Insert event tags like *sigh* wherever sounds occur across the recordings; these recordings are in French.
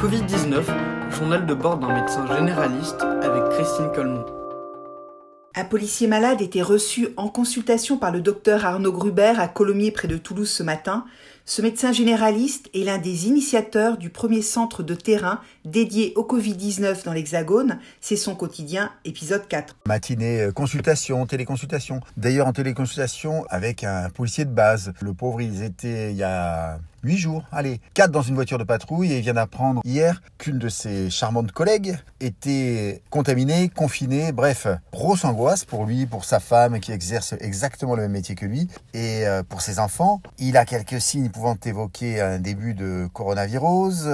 Covid-19, journal de bord d'un médecin généraliste avec Christine Colmont. Un policier malade était reçu en consultation par le docteur Arnaud Gruber à Colomiers près de Toulouse ce matin. Ce médecin généraliste est l'un des initiateurs du premier centre de terrain dédié au Covid-19 dans l'Hexagone. C'est son quotidien, épisode 4. Matinée, euh, consultation, téléconsultation. D'ailleurs, en téléconsultation avec un policier de base. Le pauvre, ils étaient il y a huit jours, allez, quatre dans une voiture de patrouille et vient d'apprendre hier qu'une de ses charmantes collègues était contaminée, confinée, bref, grosse angoisse pour lui, pour sa femme qui exerce exactement le même métier que lui et euh, pour ses enfants. Il a quelques signes pouvant évoquer un début de coronavirus.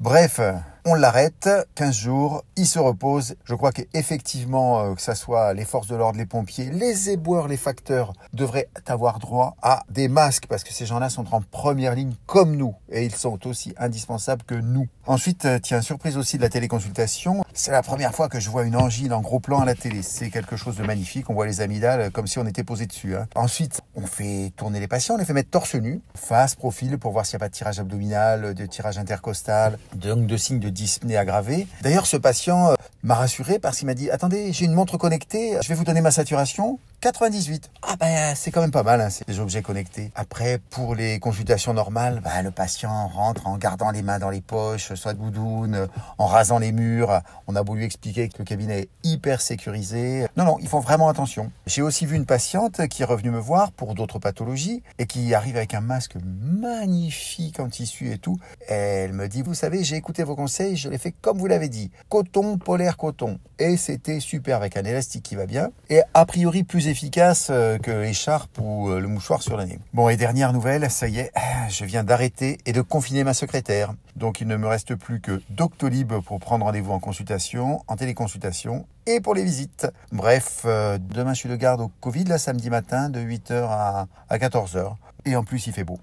Bref, on l'arrête, 15 jours, il se repose. Je crois qu'effectivement, euh, que ça soit les forces de l'ordre, les pompiers, les éboueurs, les facteurs, devraient avoir droit à des masques parce que ces gens-là sont en première ligne comme nous et ils sont aussi indispensables que nous. Ensuite, euh, tiens, surprise aussi de la téléconsultation, c'est la première fois que je vois une angine en gros plan à la télé. C'est quelque chose de magnifique, on voit les amygdales comme si on était posé dessus. Hein. Ensuite, on fait tourner les patients, on les fait mettre torse nu, face, profil, pour voir s'il n'y a pas de tirage abdominal, de tirage intercostal, donc de signes de dyspnée aggravée. D'ailleurs, ce patient euh, m'a rassuré parce qu'il m'a dit attendez, j'ai une montre connectée, je vais vous donner ma saturation. 98. Ah ben c'est quand même pas mal, hein, ces objets connectés. Après, pour les consultations normales, ben, le patient rentre en gardant les mains dans les poches, soit de goudoune, en rasant les murs. On a voulu expliquer que le cabinet est hyper sécurisé. Non, non, ils font vraiment attention. J'ai aussi vu une patiente qui est revenue me voir pour d'autres pathologies et qui arrive avec un masque magnifique en tissu et tout. Elle me dit, vous savez, j'ai écouté vos conseils, je l'ai fait comme vous l'avez dit. Coton, polaire, coton. Et c'était super avec un élastique qui va bien. Et a priori plus efficace euh, que l'écharpe ou euh, le mouchoir sur le nez. Bon, et dernière nouvelle, ça y est, *sighs* je viens d'arrêter et de confiner ma secrétaire. Donc il ne me reste plus que Doctolib pour prendre rendez-vous en consultation, en téléconsultation et pour les visites. Bref, euh, demain je suis de garde au Covid, là samedi matin, de 8h à, à 14h. Et en plus il fait beau.